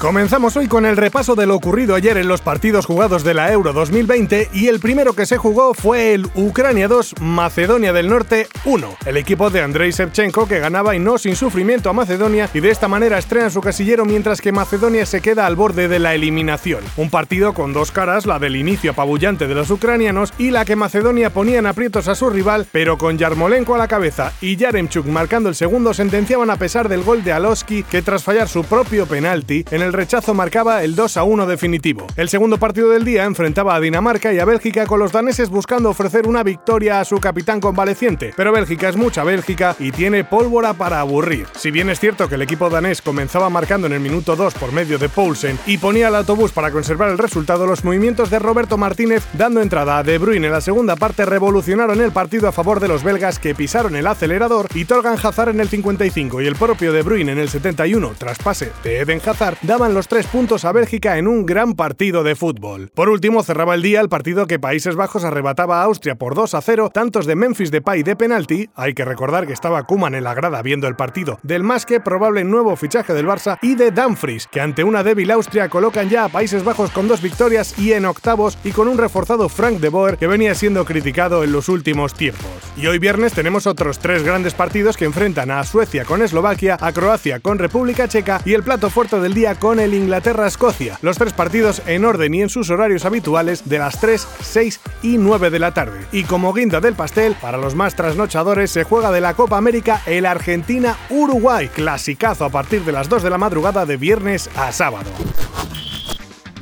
Comenzamos hoy con el repaso de lo ocurrido ayer en los partidos jugados de la Euro 2020 y el primero que se jugó fue el Ucrania 2, Macedonia del Norte 1. El equipo de Andrei Shevchenko que ganaba y no sin sufrimiento a Macedonia y de esta manera estrena su casillero mientras que Macedonia se queda al borde de la eliminación. Un partido con dos caras, la del inicio apabullante de los ucranianos y la que Macedonia ponía en aprietos a su rival, pero con Yarmolenko a la cabeza y Yaremchuk marcando el segundo sentenciaban a pesar del gol de Aloski que tras fallar su propio penalti en el el rechazo marcaba el 2 a 1 definitivo. El segundo partido del día enfrentaba a Dinamarca y a Bélgica con los daneses buscando ofrecer una victoria a su capitán convaleciente, pero Bélgica es mucha Bélgica y tiene pólvora para aburrir. Si bien es cierto que el equipo danés comenzaba marcando en el minuto 2 por medio de Poulsen y ponía el autobús para conservar el resultado, los movimientos de Roberto Martínez dando entrada a De Bruyne en la segunda parte revolucionaron el partido a favor de los belgas que pisaron el acelerador y Torgan Hazard en el 55 y el propio De Bruyne en el 71 tras pase de Eden Hazard los tres puntos a Bélgica en un gran partido de fútbol. Por último, cerraba el día el partido que Países Bajos arrebataba a Austria por 2 a 0, tantos de Memphis Depay de penalti, hay que recordar que estaba Kuman en la grada viendo el partido, del más que probable nuevo fichaje del Barça y de Dumfries, que ante una débil Austria colocan ya a Países Bajos con dos victorias y en octavos y con un reforzado Frank de Boer que venía siendo criticado en los últimos tiempos. Y hoy viernes tenemos otros tres grandes partidos que enfrentan a Suecia con Eslovaquia, a Croacia con República Checa y el plato fuerte del día con con el Inglaterra-Escocia. Los tres partidos en orden y en sus horarios habituales de las 3, 6 y 9 de la tarde. Y como guinda del pastel, para los más trasnochadores se juega de la Copa América el Argentina-Uruguay, clasicazo a partir de las 2 de la madrugada de viernes a sábado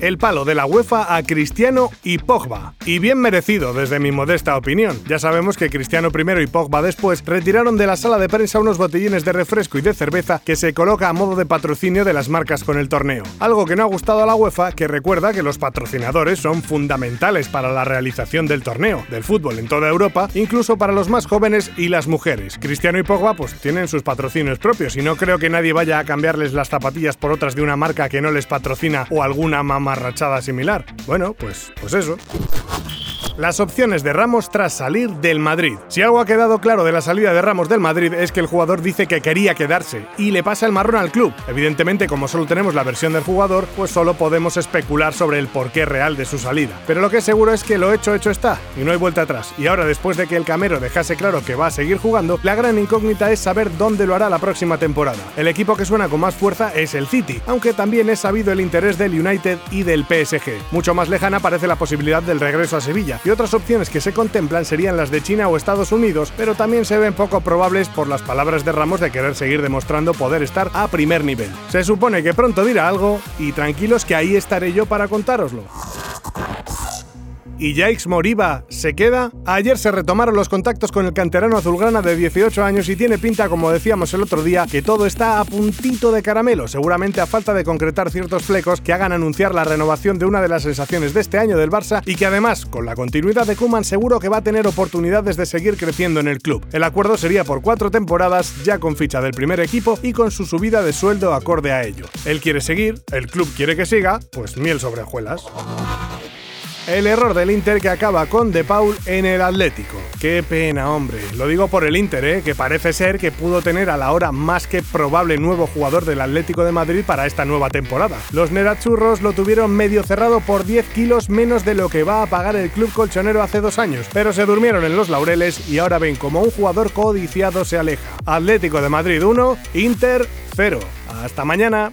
el palo de la UEFA a Cristiano y Pogba. Y bien merecido, desde mi modesta opinión. Ya sabemos que Cristiano primero y Pogba después retiraron de la sala de prensa unos botellines de refresco y de cerveza que se coloca a modo de patrocinio de las marcas con el torneo. Algo que no ha gustado a la UEFA, que recuerda que los patrocinadores son fundamentales para la realización del torneo, del fútbol en toda Europa, incluso para los más jóvenes y las mujeres. Cristiano y Pogba pues tienen sus patrocinios propios y no creo que nadie vaya a cambiarles las zapatillas por otras de una marca que no les patrocina o alguna mamá rachada similar. Bueno, pues, pues eso las opciones de Ramos tras salir del Madrid. Si algo ha quedado claro de la salida de Ramos del Madrid es que el jugador dice que quería quedarse y le pasa el marrón al club. Evidentemente, como solo tenemos la versión del jugador, pues solo podemos especular sobre el porqué real de su salida. Pero lo que es seguro es que lo hecho hecho está y no hay vuelta atrás. Y ahora después de que el Camero dejase claro que va a seguir jugando, la gran incógnita es saber dónde lo hará la próxima temporada. El equipo que suena con más fuerza es el City, aunque también es sabido el interés del United y del PSG. Mucho más lejana parece la posibilidad del regreso a Sevilla y otras opciones que se contemplan serían las de China o Estados Unidos, pero también se ven poco probables por las palabras de Ramos de querer seguir demostrando poder estar a primer nivel. Se supone que pronto dirá algo y tranquilos que ahí estaré yo para contároslo y Jaiks Moriba se queda. Ayer se retomaron los contactos con el canterano azulgrana de 18 años y tiene pinta, como decíamos el otro día, que todo está a puntito de caramelo, seguramente a falta de concretar ciertos flecos que hagan anunciar la renovación de una de las sensaciones de este año del Barça y que además, con la continuidad de Kuman, seguro que va a tener oportunidades de seguir creciendo en el club. El acuerdo sería por cuatro temporadas, ya con ficha del primer equipo y con su subida de sueldo acorde a ello. Él quiere seguir, el club quiere que siga, pues miel sobre hojuelas. El error del Inter que acaba con De Paul en el Atlético. Qué pena, hombre. Lo digo por el Inter, ¿eh? que parece ser que pudo tener a la hora más que probable nuevo jugador del Atlético de Madrid para esta nueva temporada. Los Nerachurros lo tuvieron medio cerrado por 10 kilos menos de lo que va a pagar el club colchonero hace dos años, pero se durmieron en los laureles y ahora ven como un jugador codiciado se aleja. Atlético de Madrid 1, Inter 0. Hasta mañana.